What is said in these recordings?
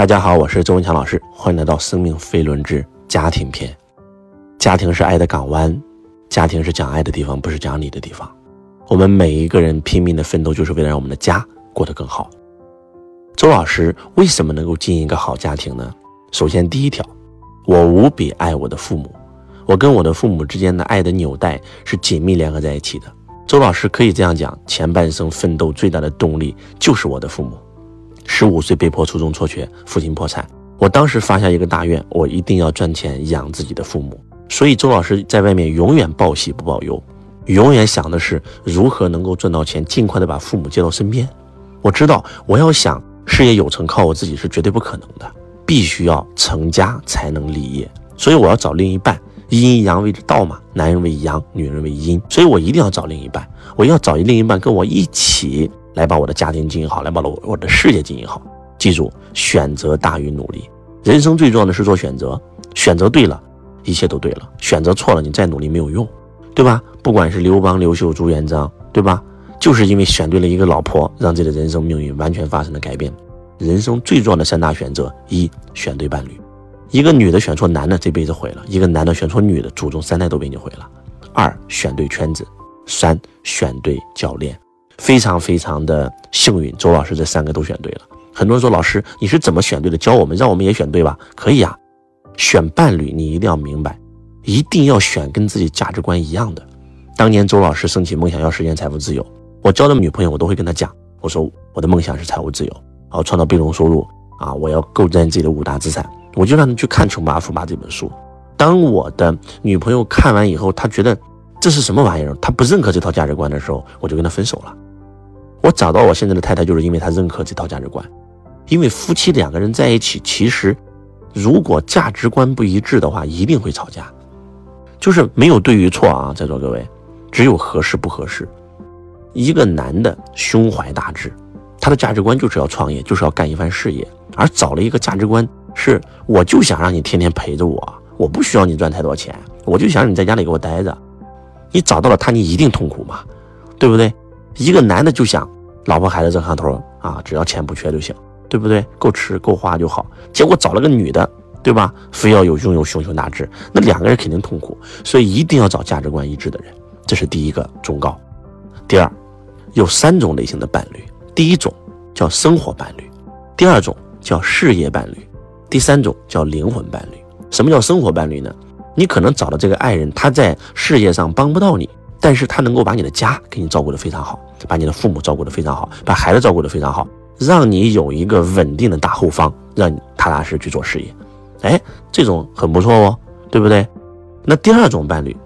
大家好，我是周文强老师，欢迎来到生命飞轮之家庭篇。家庭是爱的港湾，家庭是讲爱的地方，不是讲理的地方。我们每一个人拼命的奋斗，就是为了让我们的家过得更好。周老师为什么能够经营一个好家庭呢？首先，第一条，我无比爱我的父母，我跟我的父母之间的爱的纽带是紧密联合在一起的。周老师可以这样讲，前半生奋斗最大的动力就是我的父母。十五岁被迫初中辍学，父亲破产。我当时发下一个大愿，我一定要赚钱养自己的父母。所以周老师在外面永远报喜不报忧，永远想的是如何能够赚到钱，尽快的把父母接到身边。我知道我要想事业有成，靠我自己是绝对不可能的，必须要成家才能立业。所以我要找另一半，阴阳为之道嘛，男人为阳，女人为阴。所以我一定要找另一半，我要找一另一半跟我一起。来把我的家庭经营好，来把我我的事业经营好。记住，选择大于努力。人生最重要的是做选择，选择对了，一切都对了；选择错了，你再努力没有用，对吧？不管是刘邦、刘秀、朱元璋，对吧？就是因为选对了一个老婆，让自己的人生命运完全发生了改变。人生最重要的三大选择：一、选对伴侣；一个女的选错男的，这辈子毁了；一个男的选错女的，祖宗三代都被你毁了。二、选对圈子；三、选对教练。非常非常的幸运，周老师这三个都选对了。很多人说老师你是怎么选对的？教我们，让我们也选对吧？可以啊。选伴侣你一定要明白，一定要选跟自己价值观一样的。当年周老师升起梦想要实现财富自由，我交的女朋友我都会跟她讲，我说我的梦想是财务自由，啊，创造被动收入啊，我要构建自己的五大资产。我就让她去看《穷爸爸富爸》这本书。当我的女朋友看完以后，她觉得这是什么玩意儿？她不认可这套价值观的时候，我就跟她分手了。我找到我现在的太太，就是因为她认可这套价值观。因为夫妻两个人在一起，其实如果价值观不一致的话，一定会吵架。就是没有对与错啊，在座各位，只有合适不合适。一个男的胸怀大志，他的价值观就是要创业，就是要干一番事业，而找了一个价值观是，我就想让你天天陪着我，我不需要你赚太多钱，我就想让你在家里给我待着。你找到了他，你一定痛苦嘛，对不对？一个男的就想老婆孩子挣上头啊，只要钱不缺就行，对不对？够吃够花就好。结果找了个女的，对吧？非要有拥有胸胸大志，那两个人肯定痛苦。所以一定要找价值观一致的人，这是第一个忠告。第二，有三种类型的伴侣：第一种叫生活伴侣，第二种叫事业伴侣，第三种叫灵魂伴侣。什么叫生活伴侣呢？你可能找的这个爱人，他在事业上帮不到你。但是他能够把你的家给你照顾得非常好，把你的父母照顾得非常好，把孩子照顾得非常好，让你有一个稳定的大后方，让你踏踏实去做事业。哎，这种很不错哦，对不对？那第二种伴侣，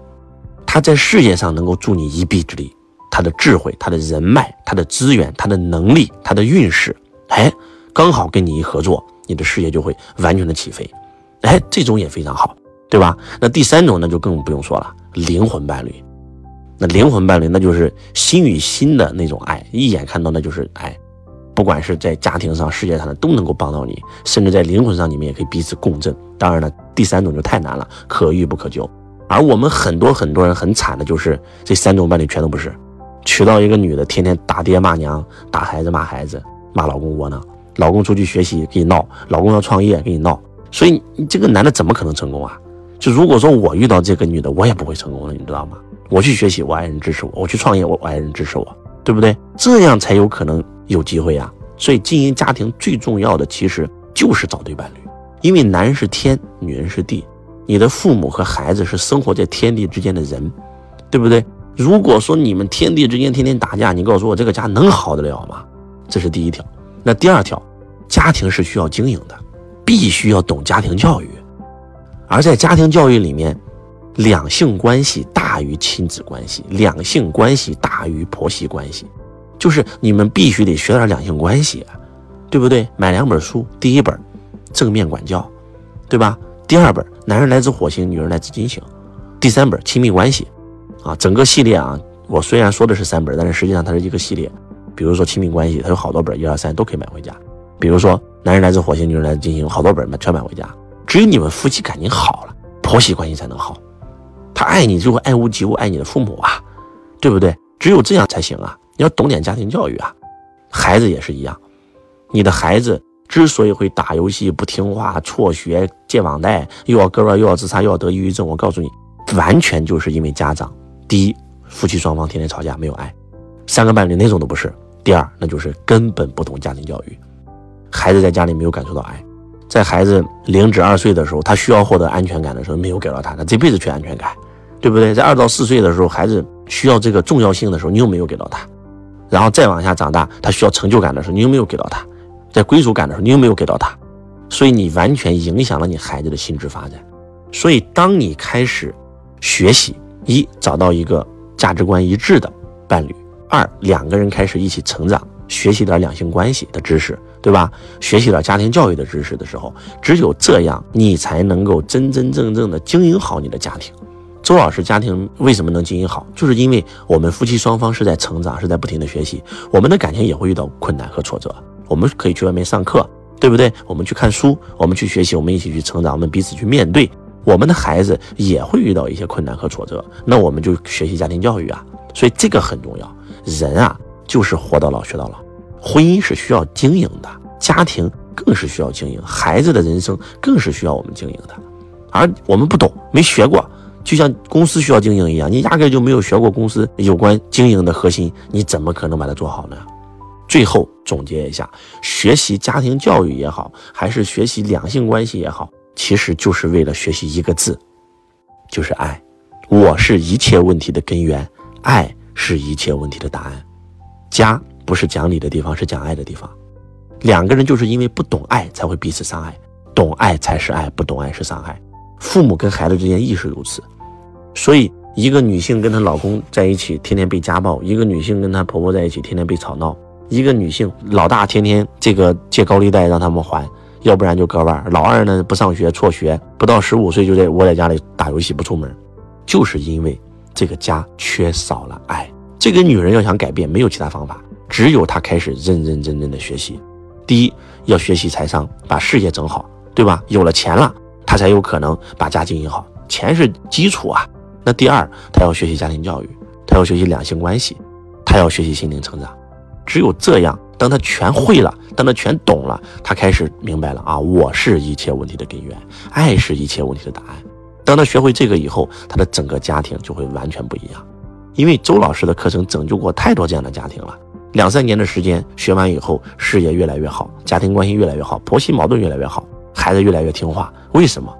他在事业上能够助你一臂之力，他的智慧、他的人脉、他的资源、他的能力、他的运势，哎，刚好跟你一合作，你的事业就会完全的起飞。哎，这种也非常好，对吧？那第三种那就更不用说了，灵魂伴侣。那灵魂伴侣，那就是心与心的那种爱，一眼看到那就是爱，不管是在家庭上、事业上的都能够帮到你，甚至在灵魂上，你们也可以彼此共振。当然了，第三种就太难了，可遇不可求。而我们很多很多人很惨的就是这三种伴侣全都不是，娶到一个女的，天天打爹骂娘，打孩子骂孩子，骂老公窝囊，老公出去学习给你闹，老公要创业给你闹，所以你这个男的怎么可能成功啊？就如果说我遇到这个女的，我也不会成功的，你知道吗？我去学习，我爱人支持我；我去创业，我爱人支持我，对不对？这样才有可能有机会呀。所以经营家庭最重要的其实就是找对伴侣，因为男人是天，女人是地，你的父母和孩子是生活在天地之间的人，对不对？如果说你们天地之间天天打架，你告诉我这个家能好得了吗？这是第一条。那第二条，家庭是需要经营的，必须要懂家庭教育，而在家庭教育里面。两性关系大于亲子关系，两性关系大于婆媳关系，就是你们必须得学点两性关系，对不对？买两本书，第一本正面管教，对吧？第二本男人来自火星，女人来自金星，第三本亲密关系，啊，整个系列啊，我虽然说的是三本，但是实际上它是一个系列。比如说亲密关系，它有好多本，一二三都可以买回家。比如说男人来自火星，女人来自金星，好多本全买回家。只有你们夫妻感情好了，婆媳关系才能好。他爱你就会爱屋及乌，爱你的父母啊，对不对？只有这样才行啊！你要懂点家庭教育啊。孩子也是一样，你的孩子之所以会打游戏不听话、辍学、借网贷，又要割腕又要自杀又要得抑郁症，我告诉你，完全就是因为家长。第一，夫妻双方天天吵架，没有爱；三个伴侣那种都不是。第二，那就是根本不懂家庭教育，孩子在家里没有感受到爱，在孩子零至二岁的时候，他需要获得安全感的时候，没有给到他，他这辈子缺安全感，对不对？在二到四岁的时候，孩子需要这个重要性的时候，你又没有给到他，然后再往下长大，他需要成就感的时候，你又没有给到他，在归属感的时候，你又没有给到他，所以你完全影响了你孩子的心智发展。所以，当你开始学习，一找到一个价值观一致的伴侣。二两个人开始一起成长，学习点两性关系的知识，对吧？学习了家庭教育的知识的时候，只有这样，你才能够真真正正的经营好你的家庭。周老师家庭为什么能经营好？就是因为我们夫妻双方是在成长，是在不停的学习。我们的感情也会遇到困难和挫折，我们可以去外面上课，对不对？我们去看书，我们去学习，我们一起去成长，我们彼此去面对。我们的孩子也会遇到一些困难和挫折，那我们就学习家庭教育啊。所以这个很重要。人啊，就是活到老学到老，婚姻是需要经营的，家庭更是需要经营，孩子的人生更是需要我们经营的，而我们不懂，没学过，就像公司需要经营一样，你压根就没有学过公司有关经营的核心，你怎么可能把它做好呢？最后总结一下，学习家庭教育也好，还是学习两性关系也好，其实就是为了学习一个字，就是爱。我是一切问题的根源，爱。是一切问题的答案。家不是讲理的地方，是讲爱的地方。两个人就是因为不懂爱，才会彼此伤害。懂爱才是爱，不懂爱是伤害。父母跟孩子之间亦是如此。所以，一个女性跟她老公在一起，天天被家暴；一个女性跟她婆婆在一起，天天被吵闹；一个女性老大天天这个借高利贷让他们还，要不然就割腕；老二呢不上学辍学，不到十五岁就在窝在家里打游戏不出门，就是因为。这个家缺少了爱，这个女人要想改变，没有其他方法，只有他开始认认真真的学习。第一，要学习财商，把事业整好，对吧？有了钱了，他才有可能把家经营好，钱是基础啊。那第二，他要学习家庭教育，他要学习两性关系，他要学习心灵成长。只有这样，当他全会了，当他全懂了，他开始明白了啊，我是一切问题的根源，爱是一切问题的答案。当他学会这个以后，他的整个家庭就会完全不一样。因为周老师的课程拯救过太多这样的家庭了。两三年的时间学完以后，事业越来越好，家庭关系越来越好，婆媳矛盾越来越好，孩子越来越听话。为什么？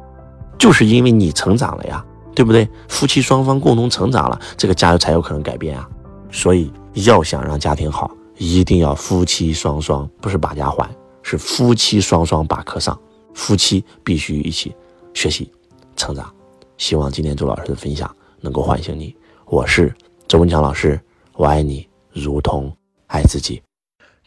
就是因为你成长了呀，对不对？夫妻双方共同成长了，这个家才有可能改变啊。所以要想让家庭好，一定要夫妻双双，不是把家还，是夫妻双双把课上。夫妻必须一起学习。成长，希望今天周老师的分享能够唤醒你。我是周文强老师，我爱你如同爱自己。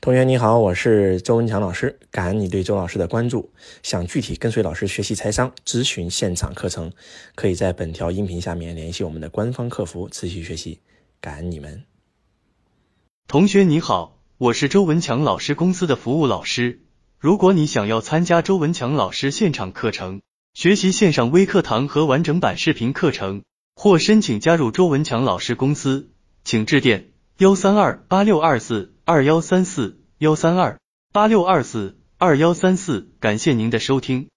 同学你好，我是周文强老师，感恩你对周老师的关注。想具体跟随老师学习财商、咨询现场课程，可以在本条音频下面联系我们的官方客服持续学习。感恩你们。同学你好，我是周文强老师公司的服务老师。如果你想要参加周文强老师现场课程，学习线上微课堂和完整版视频课程，或申请加入周文强老师公司，请致电幺三二八六二四二幺三四幺三二八六二四二幺三四。感谢您的收听。